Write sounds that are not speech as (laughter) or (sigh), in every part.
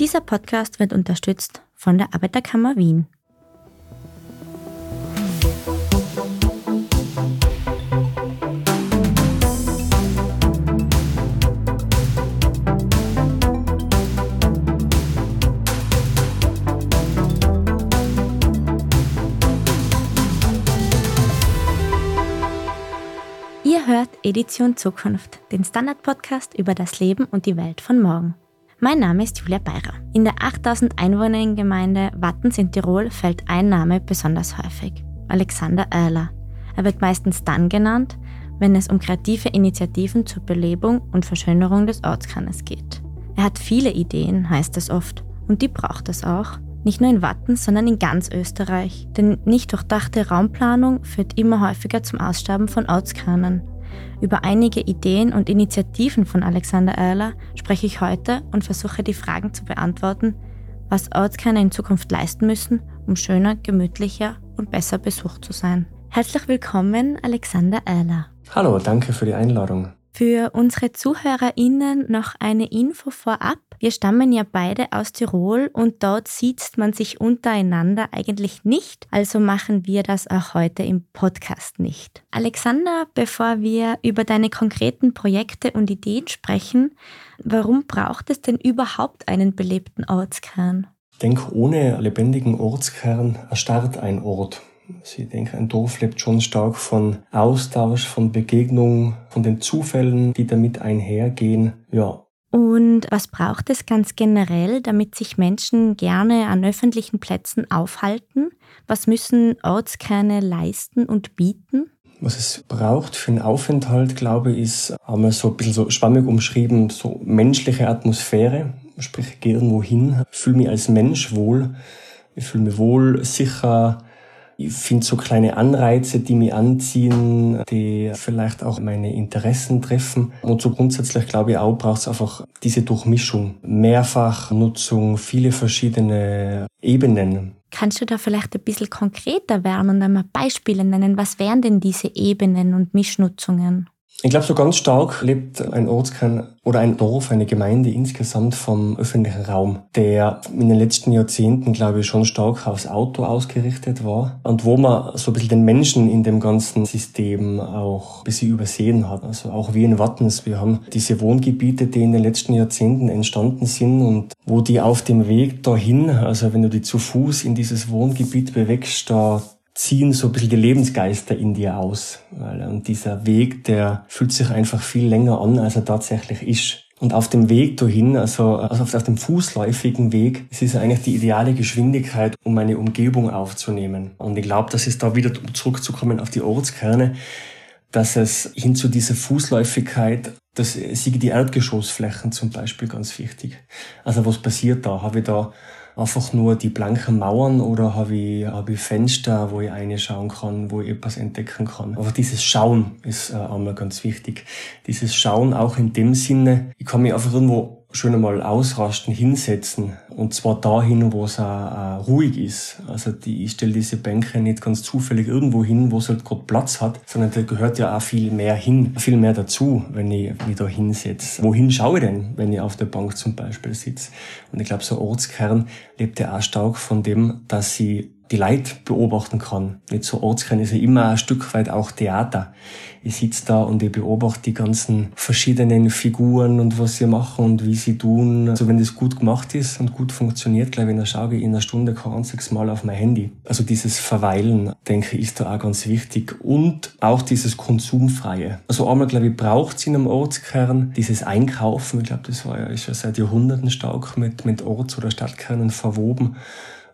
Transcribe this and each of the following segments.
Dieser Podcast wird unterstützt von der Arbeiterkammer Wien. Ihr hört Edition Zukunft, den Standard-Podcast über das Leben und die Welt von morgen. Mein Name ist Julia Beirer. In der 8000 Einwohnerinnen-Gemeinde Wattens in Tirol fällt ein Name besonders häufig: Alexander Oerler. Er wird meistens dann genannt, wenn es um kreative Initiativen zur Belebung und Verschönerung des Ortskernes geht. Er hat viele Ideen, heißt es oft, und die braucht es auch. Nicht nur in Wattens, sondern in ganz Österreich. Denn nicht durchdachte Raumplanung führt immer häufiger zum Aussterben von Ortskernen. Über einige Ideen und Initiativen von Alexander Oerler spreche ich heute und versuche die Fragen zu beantworten, was Ortskerne in Zukunft leisten müssen, um schöner, gemütlicher und besser besucht zu sein. Herzlich willkommen, Alexander Oerler. Hallo, danke für die Einladung. Für unsere ZuhörerInnen noch eine Info vorab. Wir stammen ja beide aus Tirol und dort sieht man sich untereinander eigentlich nicht, also machen wir das auch heute im Podcast nicht. Alexander, bevor wir über deine konkreten Projekte und Ideen sprechen, warum braucht es denn überhaupt einen belebten Ortskern? Ich denke, ohne lebendigen Ortskern erstarrt ein Ort. Also ich denke, ein Dorf lebt schon stark von Austausch, von Begegnung, von den Zufällen, die damit einhergehen. Ja. Und was braucht es ganz generell, damit sich Menschen gerne an öffentlichen Plätzen aufhalten? Was müssen Ortskerne leisten und bieten? Was es braucht für einen Aufenthalt, glaube ich, ist einmal so ein bisschen so schwammig umschrieben, so menschliche Atmosphäre. Sprich, ich gehe irgendwo hin, fühle mich als Mensch wohl, ich fühle mich wohl, sicher, ich finde so kleine Anreize, die mich anziehen, die vielleicht auch meine Interessen treffen. Und so grundsätzlich glaube ich auch, braucht es einfach diese Durchmischung. Mehrfachnutzung, viele verschiedene Ebenen. Kannst du da vielleicht ein bisschen konkreter werden und einmal Beispiele nennen? Was wären denn diese Ebenen und Mischnutzungen? Ich glaube, so ganz stark lebt ein Ortskern oder ein Dorf, eine Gemeinde insgesamt vom öffentlichen Raum, der in den letzten Jahrzehnten, glaube ich, schon stark aufs Auto ausgerichtet war und wo man so ein bisschen den Menschen in dem ganzen System auch ein bisschen übersehen hat. Also auch wie in Wattens. Wir haben diese Wohngebiete, die in den letzten Jahrzehnten entstanden sind und wo die auf dem Weg dahin, also wenn du die zu Fuß in dieses Wohngebiet bewegst, da ziehen so ein bisschen die Lebensgeister in dir aus. Weil, und dieser Weg, der fühlt sich einfach viel länger an, als er tatsächlich ist. Und auf dem Weg dahin, also, also auf, dem fußläufigen Weg, es ist eigentlich die ideale Geschwindigkeit, um eine Umgebung aufzunehmen. Und ich glaube, dass es da wieder, um zurückzukommen auf die Ortskerne, dass es hin zu dieser Fußläufigkeit, das sind die Erdgeschossflächen zum Beispiel ganz wichtig. Also was passiert da? Habe ich da einfach nur die blanken Mauern oder habe ich, habe ich Fenster, wo ich reinschauen kann, wo ich etwas entdecken kann. Aber dieses Schauen ist äh, einmal ganz wichtig. Dieses Schauen auch in dem Sinne, ich kann mich einfach irgendwo schon einmal ausrasten, hinsetzen. Und zwar dahin, wo es auch, ruhig ist. Also die, ich stelle diese Bänke nicht ganz zufällig irgendwo hin, wo es halt gerade Platz hat, sondern da gehört ja auch viel mehr hin, viel mehr dazu, wenn ich mich da hinsetze. Wohin schaue ich denn, wenn ich auf der Bank zum Beispiel sitze? Und ich glaube, so Ortskern lebt ja auch stark von dem, dass sie die Leid beobachten kann. Nicht so Ortskern ist ja immer ein Stück weit auch Theater. Ich sitze da und ich beobachte die ganzen verschiedenen Figuren und was sie machen und wie sie tun. Also wenn das gut gemacht ist und gut funktioniert, glaube ich, dann schaue ich in einer Stunde kein einziges Mal auf mein Handy. Also dieses Verweilen, denke ich, ist da auch ganz wichtig. Und auch dieses Konsumfreie. Also einmal, glaube ich, braucht es in einem Ortskern dieses Einkaufen. Ich glaube, das war ja ist ja seit Jahrhunderten stark mit, mit Orts- oder Stadtkernen verwoben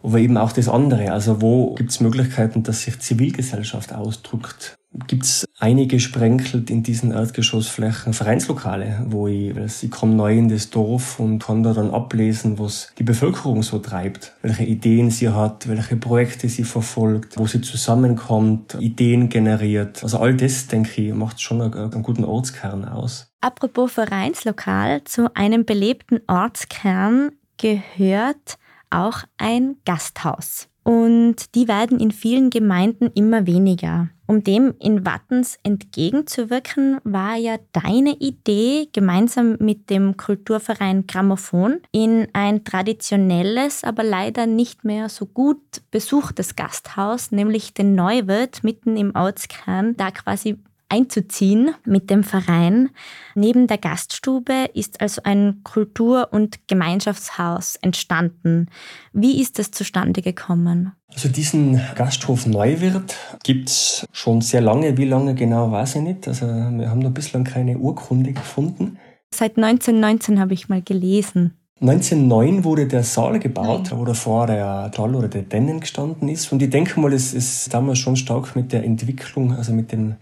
aber eben auch das andere. Also wo gibt es Möglichkeiten, dass sich Zivilgesellschaft ausdrückt? Gibt es einige sprenkelt in diesen Erdgeschossflächen Vereinslokale, wo ich, ich komme neu in das Dorf und kann da dann ablesen, was die Bevölkerung so treibt, welche Ideen sie hat, welche Projekte sie verfolgt, wo sie zusammenkommt, Ideen generiert. Also all das, denke ich, macht schon einen, einen guten Ortskern aus. Apropos Vereinslokal, zu einem belebten Ortskern gehört auch ein Gasthaus. Und die werden in vielen Gemeinden immer weniger. Um dem in Wattens entgegenzuwirken, war ja deine Idee, gemeinsam mit dem Kulturverein Grammophon in ein traditionelles, aber leider nicht mehr so gut besuchtes Gasthaus, nämlich den Neuwirt mitten im Ortskern, da quasi einzuziehen mit dem Verein. Neben der Gaststube ist also ein Kultur- und Gemeinschaftshaus entstanden. Wie ist das zustande gekommen? Also diesen Gasthof Neuwirt gibt's schon sehr lange. Wie lange genau, weiß ich nicht. Also wir haben da bislang keine Urkunde gefunden. Seit 1919 habe ich mal gelesen. 1909 wurde der Saal gebaut, wo davor der Stall oder der Dennen gestanden ist. Und ich denke mal, es ist damals schon stark mit der Entwicklung, also mit dem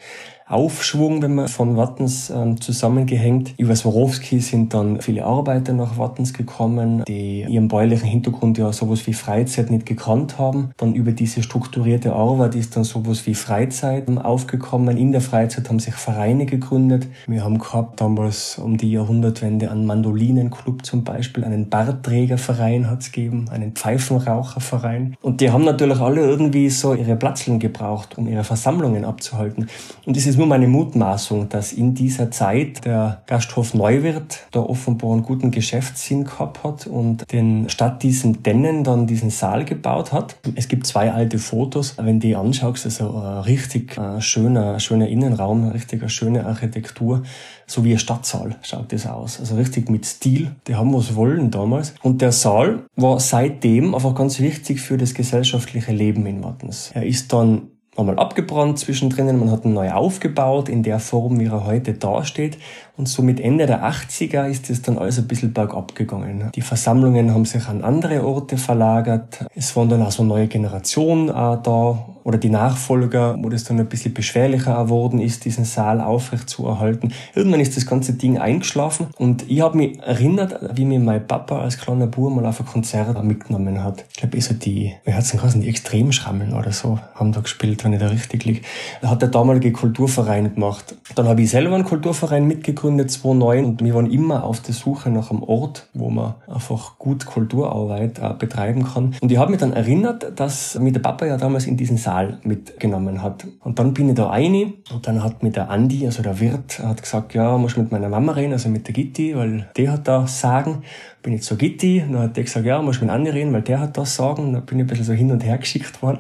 Aufschwung, wenn man von Wattens ähm, zusammengehängt. Über Swarovski sind dann viele Arbeiter nach Wattens gekommen, die ihren bäuerlichen Hintergrund ja sowas wie Freizeit nicht gekannt haben. Dann über diese strukturierte Arbeit ist dann sowas wie Freizeit aufgekommen. In der Freizeit haben sich Vereine gegründet. Wir haben gehabt damals um die Jahrhundertwende einen Mandolinenclub zum Beispiel, einen Bartträgerverein hat es gegeben, einen Pfeifenraucherverein. Und die haben natürlich alle irgendwie so ihre Platzeln gebraucht, um ihre Versammlungen abzuhalten. Und dieses ist nur meine Mutmaßung, dass in dieser Zeit der Gasthof Neuwirt da offenbar einen guten Geschäftssinn gehabt hat und den statt diesem Dennen dann diesen Saal gebaut hat. Es gibt zwei alte Fotos, wenn die anschaust, also ein richtig ein schöner, schöner Innenraum, richtig eine schöne Architektur, so wie ein Stadtsaal schaut das aus. Also richtig mit Stil. Die haben was wollen damals. Und der Saal war seitdem einfach ganz wichtig für das gesellschaftliche Leben in Wattens. Er ist dann einmal abgebrannt zwischendrin, man hat ihn neu aufgebaut in der Form, wie er heute dasteht. Und so mit Ende der 80er ist es dann alles ein bisschen bergab gegangen. Die Versammlungen haben sich an andere Orte verlagert. Es waren dann auch so neue Generationen äh, da oder die Nachfolger, wo das dann ein bisschen beschwerlicher geworden ist, diesen Saal aufrecht zu erhalten. Irgendwann ist das ganze Ding eingeschlafen und ich habe mich erinnert, wie mir mein Papa als kleiner Bub mal auf ein Konzert mitgenommen hat. Ich glaube, eh so die, wie hat's denn geheißen, die Extremschrammeln oder so, haben da gespielt, wenn ich da richtig liege. Da hat der damalige Kulturverein gemacht. Dann habe ich selber einen Kulturverein mitgegründet, 2009, und wir waren immer auf der Suche nach einem Ort, wo man einfach gut Kulturarbeit äh, betreiben kann. Und ich habe mich dann erinnert, dass mir der Papa ja damals in diesen Saal mitgenommen hat. Und dann bin ich da rein und dann hat mir der Andi, also der Wirt, hat gesagt, ja, muss mit meiner Mama reden, also mit der Gitti, weil die hat da Sagen. Bin ich zur Gitti, dann hat der gesagt, ja, muss mit Andi reden, weil der hat das Sagen. Dann bin ich ein bisschen so hin und her geschickt worden.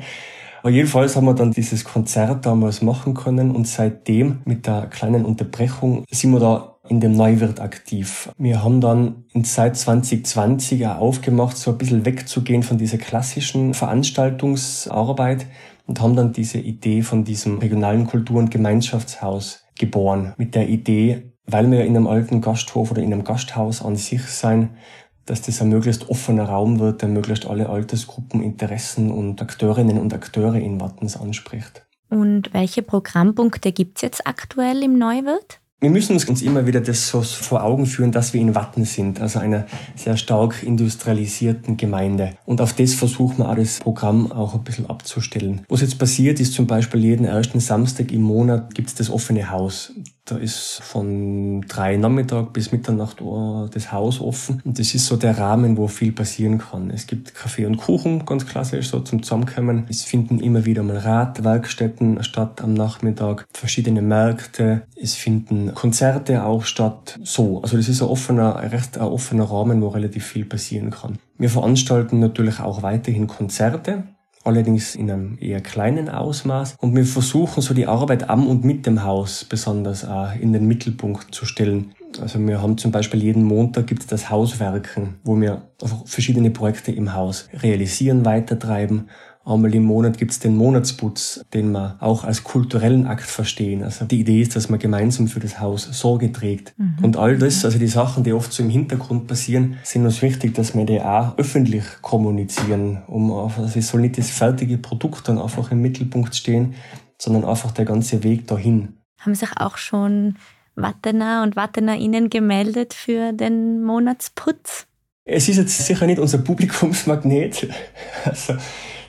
Aber jedenfalls haben wir dann dieses Konzert damals machen können und seitdem mit der kleinen Unterbrechung sind wir da in dem Neuwirt aktiv. Wir haben dann in seit 2020 auch aufgemacht, so ein bisschen wegzugehen von dieser klassischen Veranstaltungsarbeit und haben dann diese Idee von diesem regionalen Kultur- und Gemeinschaftshaus geboren. Mit der Idee, weil wir in einem alten Gasthof oder in einem Gasthaus an sich sein, dass das ein möglichst offener Raum wird, der möglichst alle Altersgruppen, Interessen und Akteurinnen und Akteure in Wattens anspricht. Und welche Programmpunkte gibt's jetzt aktuell im Neuwirt? Wir müssen uns immer wieder das so vor Augen führen, dass wir in Watten sind, also einer sehr stark industrialisierten Gemeinde. Und auf das versuchen wir auch das Programm auch ein bisschen abzustellen. Was jetzt passiert, ist zum Beispiel jeden ersten Samstag im Monat gibt es das offene Haus. Da ist von drei Nachmittag bis Mitternacht das Haus offen. Und das ist so der Rahmen, wo viel passieren kann. Es gibt Kaffee und Kuchen, ganz klassisch, so zum Zusammenkommen. Es finden immer wieder mal Radwerkstätten statt am Nachmittag, verschiedene Märkte. Es finden Konzerte auch statt. So, also das ist ein offener, recht ein offener Rahmen, wo relativ viel passieren kann. Wir veranstalten natürlich auch weiterhin Konzerte allerdings in einem eher kleinen Ausmaß. Und wir versuchen so die Arbeit am und mit dem Haus besonders äh, in den Mittelpunkt zu stellen. Also wir haben zum Beispiel jeden Montag gibt es das Hauswerken, wo wir verschiedene Projekte im Haus realisieren, weitertreiben Einmal im Monat gibt's den Monatsputz, den wir auch als kulturellen Akt verstehen. Also die Idee ist, dass man gemeinsam für das Haus Sorge trägt. Mhm. Und all das, also die Sachen, die oft so im Hintergrund passieren, sind uns wichtig, dass wir die auch öffentlich kommunizieren. Um also es soll nicht das fertige Produkt dann einfach im Mittelpunkt stehen, sondern einfach der ganze Weg dahin. Haben sich auch schon Wattener und WattenerInnen gemeldet für den Monatsputz? Es ist jetzt sicher nicht unser Publikumsmagnet. (laughs) Also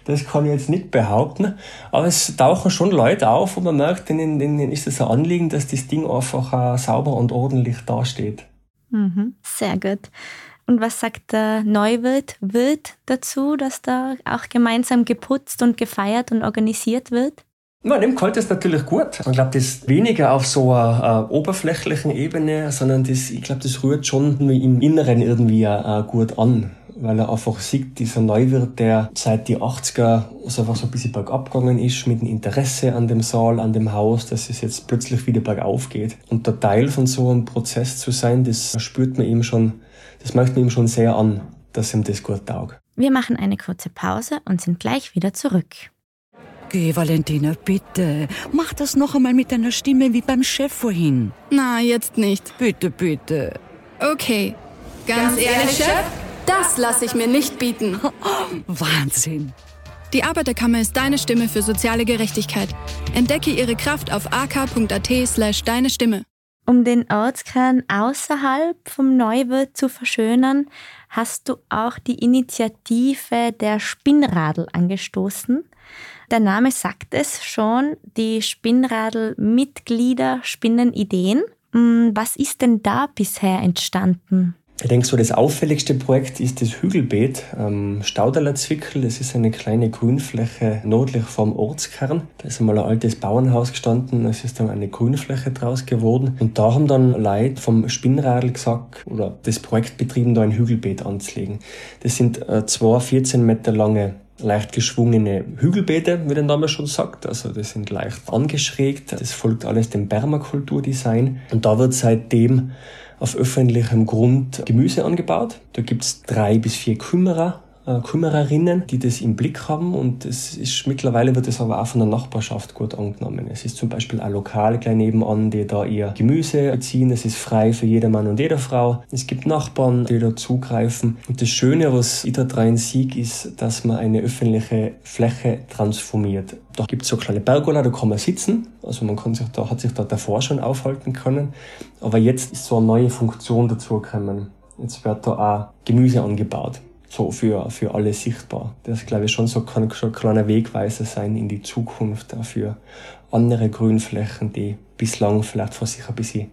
das kann ich jetzt nicht behaupten. Aber es tauchen schon Leute auf und man merkt, denen, denen ist es ein Anliegen, dass das Ding einfach sauber und ordentlich dasteht. Mhm, sehr gut. Und was sagt der Neuwirt Wirt dazu, dass da auch gemeinsam geputzt und gefeiert und organisiert wird? Ja, dem gefällt es natürlich gut. Ich glaube, das ist weniger auf so einer, einer oberflächlichen Ebene, sondern das, ich glaube, das rührt schon im Inneren irgendwie uh, gut an weil er einfach sieht, dieser Neuwirt, der seit die 80er so einfach so ein bisschen bergab gegangen ist mit dem Interesse an dem Saal, an dem Haus, dass es jetzt plötzlich wieder bergauf geht. Und der Teil von so einem Prozess zu sein, das spürt man ihm schon, das möchte man ihm schon sehr an, dass ihm das gut taugt. Wir machen eine kurze Pause und sind gleich wieder zurück. Geh, Valentina, bitte. Mach das noch einmal mit deiner Stimme wie beim Chef vorhin. Na, jetzt nicht. Bitte, bitte. Okay. Ganz, Ganz ehrlich, Chef? Das lasse ich mir nicht bieten. (laughs) Wahnsinn. Die Arbeiterkammer ist deine Stimme für soziale Gerechtigkeit. Entdecke ihre Kraft auf ak.at slash deine Stimme. Um den Ortskern außerhalb vom Neuwirt zu verschönern, hast du auch die Initiative der Spinnradel angestoßen. Der Name sagt es schon, die Spinnradel-Mitglieder spinnen Ideen. Hm, was ist denn da bisher entstanden? Ich denke, so das auffälligste Projekt ist das Hügelbeet am Staudaler Zwickel. Das ist eine kleine Grünfläche nördlich vom Ortskern. Da ist einmal ein altes Bauernhaus gestanden, es ist dann eine Grünfläche draus geworden. Und da haben dann Leute vom Spinnradl gesagt, oder das Projekt betrieben, da ein Hügelbeet anzulegen. Das sind äh, zwei 14 Meter lange leicht geschwungene Hügelbeete, wie der Name schon sagt. Also das sind leicht angeschrägt. Das folgt alles dem Permakulturdesign. Und da wird seitdem auf öffentlichem Grund Gemüse angebaut. Da gibt's drei bis vier Kümmerer Kümmererinnen, die das im Blick haben und es ist mittlerweile wird es aber auch von der Nachbarschaft gut angenommen. Es ist zum Beispiel ein Lokal gleich nebenan, die da ihr Gemüse beziehen. Es ist frei für jeder Mann und jede Frau. Es gibt Nachbarn, die da zugreifen. Und das Schöne, was ich da rein sehe, ist, dass man eine öffentliche Fläche transformiert. Da gibt es so kleine Pergola, da kann man sitzen. Also man kann sich da, hat sich da davor schon aufhalten können. Aber jetzt ist so eine neue Funktion dazu gekommen. Jetzt wird da auch Gemüse angebaut so für, für alle sichtbar. Das, glaube ich, schon so kann schon ein kleiner Wegweiser sein in die Zukunft, auch für andere Grünflächen, die bislang vielleicht vor sich ein bisschen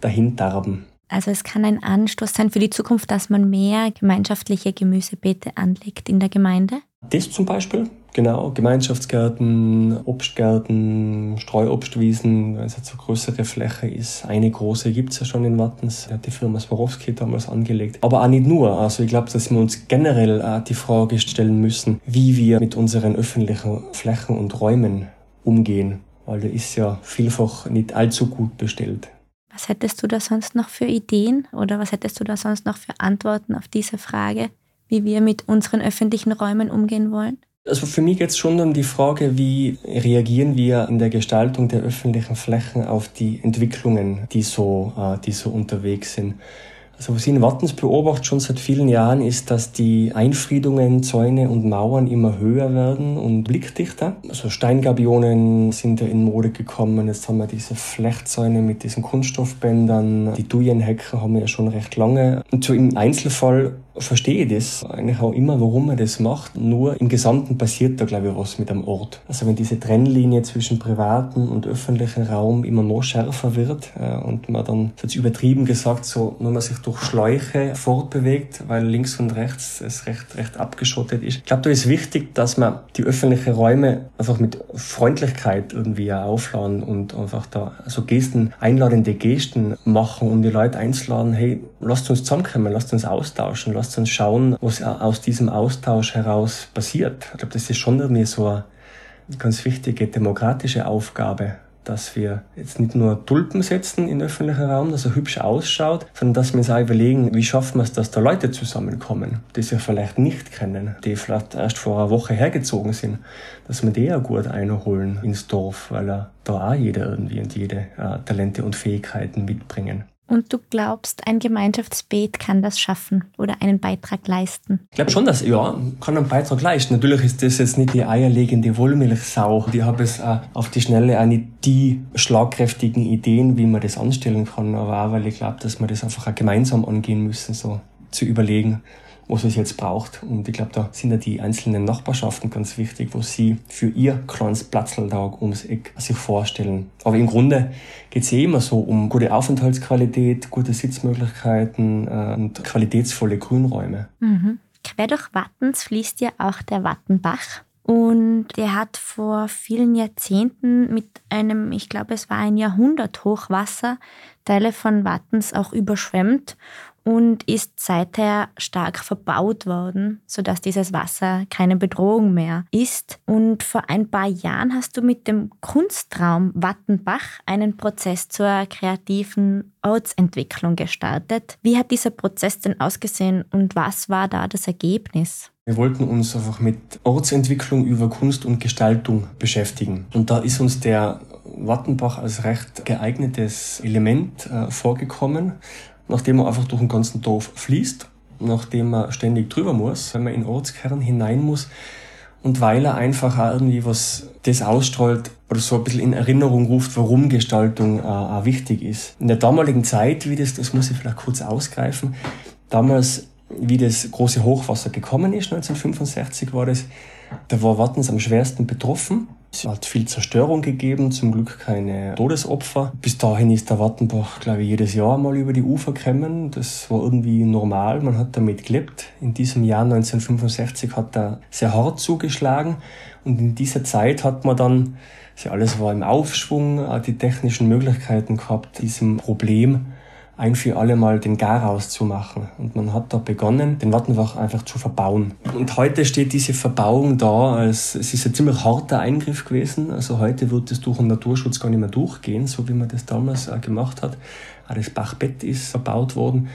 dahin darben. Also es kann ein Anstoß sein für die Zukunft, dass man mehr gemeinschaftliche Gemüsebeete anlegt in der Gemeinde? Das zum Beispiel, genau. Gemeinschaftsgärten, Obstgärten, Streuobstwiesen, wenn es jetzt eine größere Fläche ist. Eine große gibt es ja schon in Wattens, hat die Firma Swarovski damals angelegt. Aber auch nicht nur. Also ich glaube, dass wir uns generell auch die Frage stellen müssen, wie wir mit unseren öffentlichen Flächen und Räumen umgehen. Weil da ist ja vielfach nicht allzu gut bestellt. Was hättest du da sonst noch für Ideen oder was hättest du da sonst noch für Antworten auf diese Frage? Wie wir mit unseren öffentlichen Räumen umgehen wollen? Also für mich geht es schon um die Frage, wie reagieren wir in der Gestaltung der öffentlichen Flächen auf die Entwicklungen, die so, äh, die so unterwegs sind. Also was ich in Wattens beobachte schon seit vielen Jahren ist, dass die Einfriedungen, Zäune und Mauern immer höher werden und blickdichter. Also Steingabionen sind ja in Mode gekommen. Jetzt haben wir diese Flechtzäune mit diesen Kunststoffbändern. Die Dujenhecken haben wir ja schon recht lange. Und so im Einzelfall verstehe ich das eigentlich auch immer, warum man das macht. Nur im Gesamten passiert da, glaube ich, was mit einem Ort. Also wenn diese Trennlinie zwischen privaten und öffentlichen Raum immer noch schärfer wird äh, und man dann, jetzt übertrieben gesagt, so nur man sich durch Schläuche fortbewegt, weil links und rechts es recht, recht abgeschottet ist. Ich glaube, da ist wichtig, dass man die öffentlichen Räume einfach mit Freundlichkeit irgendwie aufladen und einfach da so Gesten, einladende Gesten machen und die Leute einzuladen, hey, lasst uns zusammenkommen, lasst uns austauschen, lasst lasst uns schauen, was aus diesem Austausch heraus passiert. Ich glaube, das ist schon irgendwie so eine ganz wichtige demokratische Aufgabe, dass wir jetzt nicht nur Tulpen setzen in öffentlichen Raum, dass er hübsch ausschaut, sondern dass wir uns auch überlegen, wie schaffen wir es, dass da Leute zusammenkommen, die sich vielleicht nicht kennen, die vielleicht erst vor einer Woche hergezogen sind, dass wir die auch gut einholen ins Dorf, weil da auch jeder irgendwie und jede äh, Talente und Fähigkeiten mitbringen. Und du glaubst, ein Gemeinschaftsbeet kann das schaffen oder einen Beitrag leisten? Ich glaube schon, dass ja, kann einen Beitrag leisten. Natürlich ist das jetzt nicht die eierlegende Wollmilchsau. Die habe es äh, auf die Schnelle auch nicht die schlagkräftigen Ideen, wie man das anstellen kann, aber auch, weil ich glaube, dass wir das einfach auch gemeinsam angehen müssen, so zu überlegen, was es jetzt braucht. Und ich glaube, da sind ja die einzelnen Nachbarschaften ganz wichtig, wo sie für ihr kleines Platzl da ums Eck sich vorstellen. Aber im Grunde geht es ja immer so um gute Aufenthaltsqualität, gute Sitzmöglichkeiten äh, und qualitätsvolle Grünräume. Mhm. Quer durch Wattens fließt ja auch der Wattenbach. Und der hat vor vielen Jahrzehnten mit einem, ich glaube, es war ein Jahrhundert Hochwasser, Teile von Wattens auch überschwemmt und ist seither stark verbaut worden, sodass dieses Wasser keine Bedrohung mehr ist. Und vor ein paar Jahren hast du mit dem Kunstraum Wattenbach einen Prozess zur kreativen Ortsentwicklung gestartet. Wie hat dieser Prozess denn ausgesehen und was war da das Ergebnis? Wir wollten uns einfach mit Ortsentwicklung über Kunst und Gestaltung beschäftigen. Und da ist uns der Wattenbach als recht geeignetes Element äh, vorgekommen, nachdem man einfach durch den ganzen Dorf fließt, nachdem man ständig drüber muss, wenn man in Ortskern hinein muss und weil er einfach auch irgendwie was das ausstrahlt oder so ein bisschen in Erinnerung ruft, warum Gestaltung äh, auch wichtig ist. In der damaligen Zeit, wie das, das muss ich vielleicht kurz ausgreifen, damals, wie das große Hochwasser gekommen ist, 1965 war das, da war Wattens am schwersten betroffen. Es hat viel Zerstörung gegeben, zum Glück keine Todesopfer. Bis dahin ist der Wattenbach, glaube ich, jedes Jahr mal über die Ufer gekommen. Das war irgendwie normal, man hat damit gelebt. In diesem Jahr 1965 hat er sehr hart zugeschlagen und in dieser Zeit hat man dann, also alles war im Aufschwung, die technischen Möglichkeiten gehabt, diesem Problem ein für alle Mal den Garaus zu machen. Und man hat da begonnen, den Wattenbach einfach zu verbauen. Und heute steht diese Verbauung da, als es ist ein ziemlich harter Eingriff gewesen. Also heute wird es durch den Naturschutz gar nicht mehr durchgehen, so wie man das damals gemacht hat. Auch das Bachbett ist verbaut worden.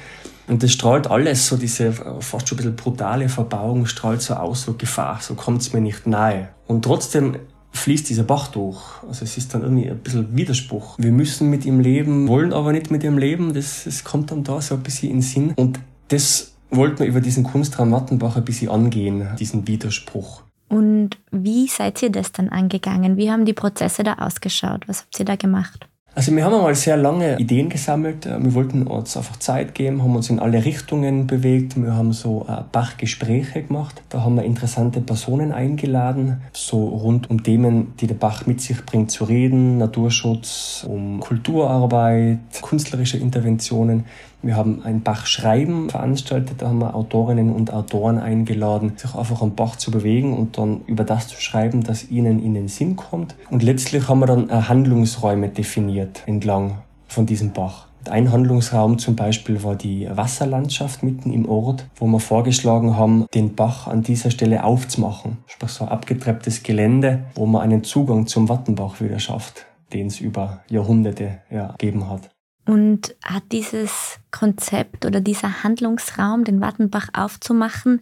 Und das strahlt alles, so diese fast schon ein bisschen brutale Verbauung, strahlt so aus, so Gefahr, so kommt's mir nicht nahe. Und trotzdem fließt dieser Bach durch. Also es ist dann irgendwie ein bisschen Widerspruch. Wir müssen mit ihm leben, wollen aber nicht mit ihm leben. Das, das kommt dann da so ein bisschen in den Sinn. Und das wollten wir über diesen Kunstraum Mattenbach ein bisschen angehen, diesen Widerspruch. Und wie seid ihr das dann angegangen? Wie haben die Prozesse da ausgeschaut? Was habt ihr da gemacht? Also wir haben einmal sehr lange Ideen gesammelt. Wir wollten uns einfach Zeit geben, haben uns in alle Richtungen bewegt. Wir haben so äh, Bach-Gespräche gemacht. Da haben wir interessante Personen eingeladen, so rund um Themen, die der Bach mit sich bringt, zu reden. Naturschutz, um Kulturarbeit, künstlerische Interventionen. Wir haben ein Bach-Schreiben veranstaltet, da haben wir Autorinnen und Autoren eingeladen, sich einfach am Bach zu bewegen und dann über das zu schreiben, das ihnen in den Sinn kommt. Und letztlich haben wir dann Handlungsräume definiert entlang von diesem Bach. Ein Handlungsraum zum Beispiel war die Wasserlandschaft mitten im Ort, wo wir vorgeschlagen haben, den Bach an dieser Stelle aufzumachen. Sprich so ein abgetrepptes Gelände, wo man einen Zugang zum Wattenbach wieder schafft, den es über Jahrhunderte ja, gegeben hat. Und hat dieses Konzept oder dieser Handlungsraum, den Wattenbach aufzumachen,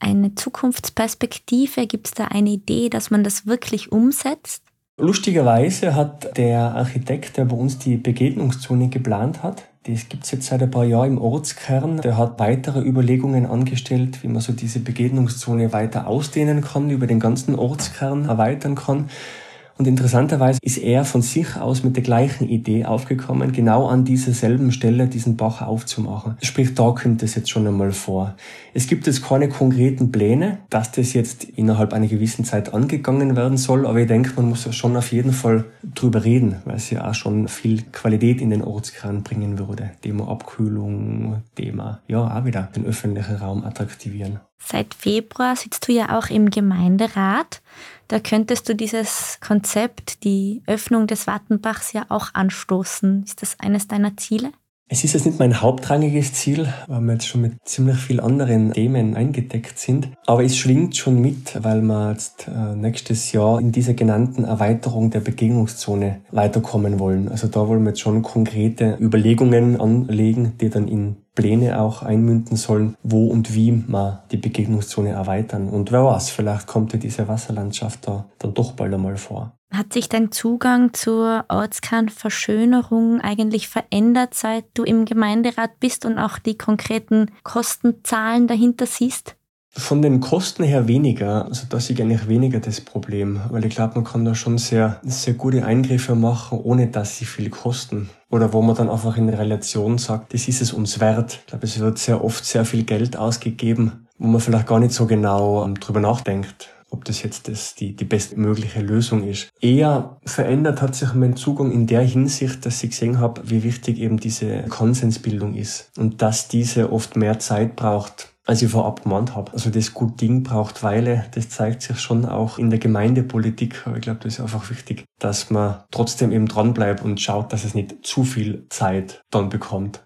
eine Zukunftsperspektive? Gibt es da eine Idee, dass man das wirklich umsetzt? Lustigerweise hat der Architekt, der bei uns die Begegnungszone geplant hat, das gibt es jetzt seit ein paar Jahren im Ortskern. Der hat weitere Überlegungen angestellt, wie man so diese Begegnungszone weiter ausdehnen kann, über den ganzen Ortskern erweitern kann. Und interessanterweise ist er von sich aus mit der gleichen Idee aufgekommen, genau an dieser selben Stelle diesen Bach aufzumachen. Sprich, da kommt es jetzt schon einmal vor. Es gibt jetzt keine konkreten Pläne, dass das jetzt innerhalb einer gewissen Zeit angegangen werden soll, aber ich denke, man muss schon auf jeden Fall drüber reden, weil es ja auch schon viel Qualität in den Ortskern bringen würde. Thema Abkühlung, Thema, ja, auch wieder den öffentlichen Raum attraktivieren. Seit Februar sitzt du ja auch im Gemeinderat. Da könntest du dieses Konzept, die Öffnung des Wattenbachs ja auch anstoßen. Ist das eines deiner Ziele? Es ist jetzt nicht mein hauptrangiges Ziel, weil wir jetzt schon mit ziemlich vielen anderen Themen eingedeckt sind. Aber es schwingt schon mit, weil wir jetzt äh, nächstes Jahr in dieser genannten Erweiterung der Begegnungszone weiterkommen wollen. Also da wollen wir jetzt schon konkrete Überlegungen anlegen, die dann in Pläne auch einmünden sollen, wo und wie man die Begegnungszone erweitern. Und wer weiß, vielleicht kommt ja diese Wasserlandschaft da dann doch bald einmal vor. Hat sich dein Zugang zur Ortskernverschönerung eigentlich verändert, seit du im Gemeinderat bist und auch die konkreten Kostenzahlen dahinter siehst? Von den Kosten her weniger, also da sehe ich eigentlich weniger das Problem, weil ich glaube, man kann da schon sehr, sehr gute Eingriffe machen, ohne dass sie viel kosten. Oder wo man dann einfach in Relation sagt, das ist es uns wert. Ich glaube, es wird sehr oft sehr viel Geld ausgegeben, wo man vielleicht gar nicht so genau drüber nachdenkt ob das jetzt das die, die bestmögliche Lösung ist. Eher verändert hat sich mein Zugang in der Hinsicht, dass ich gesehen habe, wie wichtig eben diese Konsensbildung ist und dass diese oft mehr Zeit braucht, als ich vorab gemeint habe. Also das gut Ding braucht Weile, das zeigt sich schon auch in der Gemeindepolitik. Aber ich glaube, das ist einfach wichtig, dass man trotzdem eben dranbleibt und schaut, dass es nicht zu viel Zeit dann bekommt.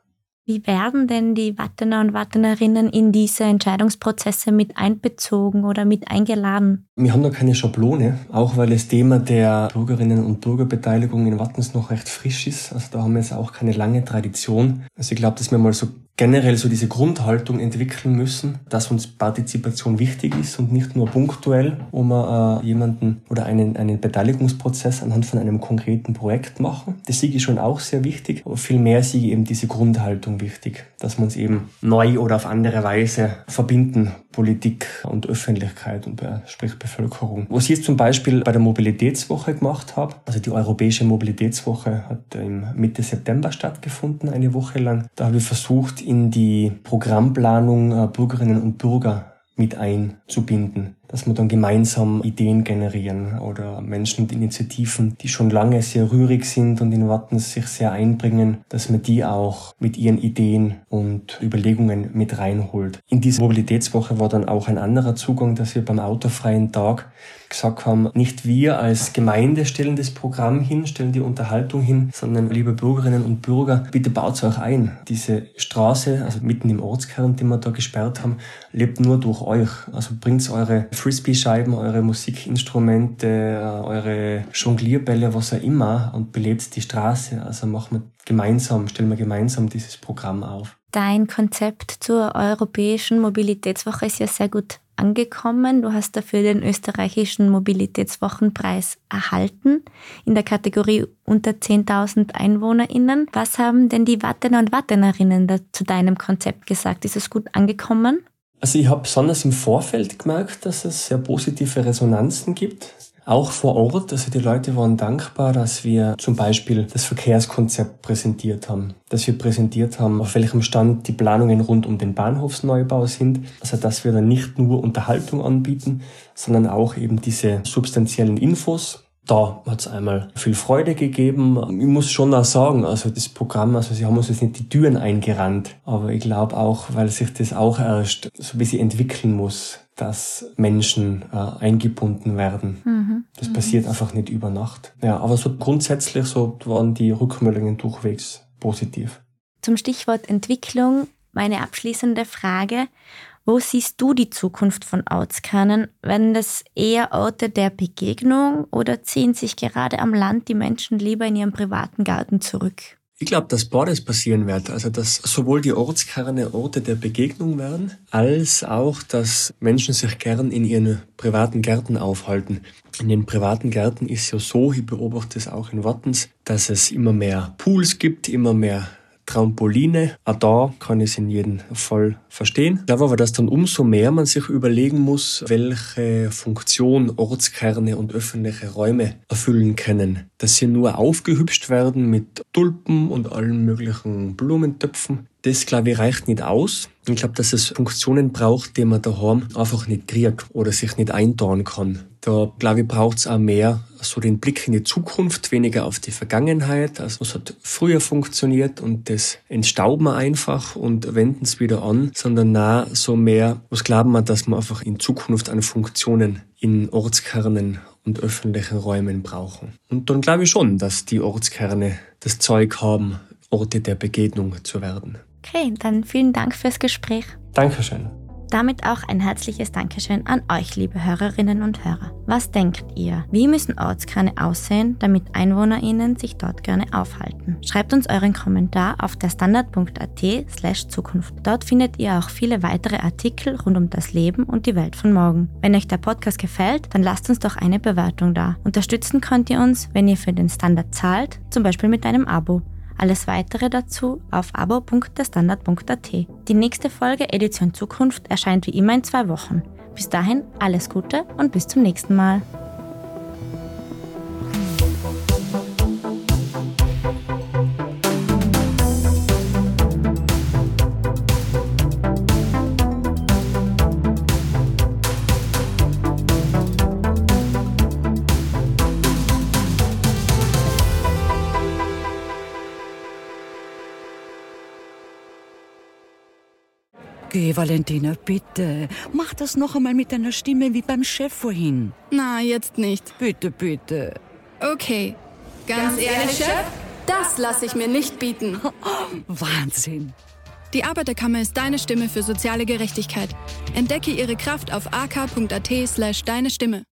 Wie werden denn die Wattener und Wattenerinnen in diese Entscheidungsprozesse mit einbezogen oder mit eingeladen? Wir haben noch keine Schablone, auch weil das Thema der Bürgerinnen und Bürgerbeteiligung in Wattens noch recht frisch ist. Also da haben wir jetzt auch keine lange Tradition. Also ich glaube, dass wir mal so generell so diese Grundhaltung entwickeln müssen, dass uns Partizipation wichtig ist und nicht nur punktuell, wo wir äh, jemanden oder einen, einen Beteiligungsprozess anhand von einem konkreten Projekt machen. Das Sieg ist schon auch sehr wichtig, aber vielmehr ist eben diese Grundhaltung wichtig, dass wir uns eben neu oder auf andere Weise verbinden, Politik und Öffentlichkeit und sprich Bevölkerung. Was ich jetzt zum Beispiel bei der Mobilitätswoche gemacht habe, also die Europäische Mobilitätswoche hat im Mitte September stattgefunden, eine Woche lang. Da habe ich versucht, in die Programmplanung äh, Bürgerinnen und Bürger mit einzubinden, dass wir dann gemeinsam Ideen generieren oder Menschen und Initiativen, die schon lange sehr rührig sind und in Wattens sich sehr einbringen, dass man die auch mit ihren Ideen und Überlegungen mit reinholt. In dieser Mobilitätswoche war dann auch ein anderer Zugang, dass wir beim autofreien Tag gesagt haben, nicht wir als Gemeinde stellen das Programm hin, stellen die Unterhaltung hin, sondern liebe Bürgerinnen und Bürger, bitte baut euch ein. Diese Straße, also mitten im Ortskern, die wir da gesperrt haben, lebt nur durch euch. Also bringt eure Frisbee-Scheiben, eure Musikinstrumente, eure Jonglierbälle, was auch immer und belebt die Straße. Also machen wir gemeinsam, stellen wir gemeinsam dieses Programm auf. Dein Konzept zur Europäischen Mobilitätswoche ist ja sehr gut angekommen. Du hast dafür den österreichischen Mobilitätswochenpreis erhalten in der Kategorie unter 10.000 EinwohnerInnen. Was haben denn die Wattener und Wattenerinnen zu deinem Konzept gesagt? Ist es gut angekommen? Also ich habe besonders im Vorfeld gemerkt, dass es sehr positive Resonanzen gibt auch vor Ort. Also die Leute waren dankbar, dass wir zum Beispiel das Verkehrskonzept präsentiert haben, dass wir präsentiert haben, auf welchem Stand die Planungen rund um den Bahnhofsneubau sind. Also dass wir dann nicht nur Unterhaltung anbieten, sondern auch eben diese substanziellen Infos, da hat es einmal viel Freude gegeben. Ich muss schon auch sagen, also das Programm, also sie haben uns jetzt nicht die Türen eingerannt, aber ich glaube auch, weil sich das auch erst so ein bisschen entwickeln muss, dass Menschen äh, eingebunden werden. Mhm. Das mhm. passiert einfach nicht über Nacht. Ja, aber so grundsätzlich so waren die Rückmeldungen durchwegs positiv. Zum Stichwort Entwicklung meine abschließende Frage. Wo siehst du die Zukunft von Ortskernen? Werden das eher Orte der Begegnung oder ziehen sich gerade am Land die Menschen lieber in ihren privaten Garten zurück? Ich glaube, dass beides passieren wird. Also, dass sowohl die Ortskerne Orte der Begegnung werden, als auch, dass Menschen sich gern in ihren privaten Gärten aufhalten. In den privaten Gärten ist ja so, ich beobachte es auch in Wattens, dass es immer mehr Pools gibt, immer mehr Trampoline. Auch da kann ich es in jedem Fall verstehen. Ich glaube aber, dass dann umso mehr man sich überlegen muss, welche Funktion Ortskerne und öffentliche Räume erfüllen können. Dass sie nur aufgehübscht werden mit Tulpen und allen möglichen Blumentöpfen. Das, glaube ich, reicht nicht aus. Ich glaube, dass es Funktionen braucht, die man daheim einfach nicht kriegt oder sich nicht eintauern kann. Da, glaube ich, braucht es auch mehr so den Blick in die Zukunft, weniger auf die Vergangenheit. Also es hat früher funktioniert und das entstauben wir einfach und wenden es wieder an, sondern na so mehr, was glauben wir, dass wir einfach in Zukunft an Funktionen in Ortskernen und öffentlichen Räumen brauchen. Und dann glaube ich schon, dass die Ortskerne das Zeug haben, Orte der Begegnung zu werden. Okay, dann vielen Dank fürs Gespräch. Dankeschön. Damit auch ein herzliches Dankeschön an euch, liebe Hörerinnen und Hörer. Was denkt ihr? Wie müssen Ortskerne aussehen, damit EinwohnerInnen sich dort gerne aufhalten? Schreibt uns euren Kommentar auf der standard.at slash Zukunft. Dort findet ihr auch viele weitere Artikel rund um das Leben und die Welt von morgen. Wenn euch der Podcast gefällt, dann lasst uns doch eine Bewertung da. Unterstützen könnt ihr uns, wenn ihr für den Standard zahlt, zum Beispiel mit einem Abo. Alles weitere dazu auf abo.derstandard.at. Die nächste Folge Edition Zukunft erscheint wie immer in zwei Wochen. Bis dahin alles Gute und bis zum nächsten Mal. Okay, Valentina, bitte. Mach das noch einmal mit deiner Stimme wie beim Chef vorhin. Na, jetzt nicht. Bitte, bitte. Okay. Ganz, ehrlich, Chef? Das lasse ich mir nicht bieten. (laughs) Wahnsinn. Die Arbeiterkammer ist deine Stimme für soziale Gerechtigkeit. Entdecke ihre Kraft auf ak.at slash deine Stimme.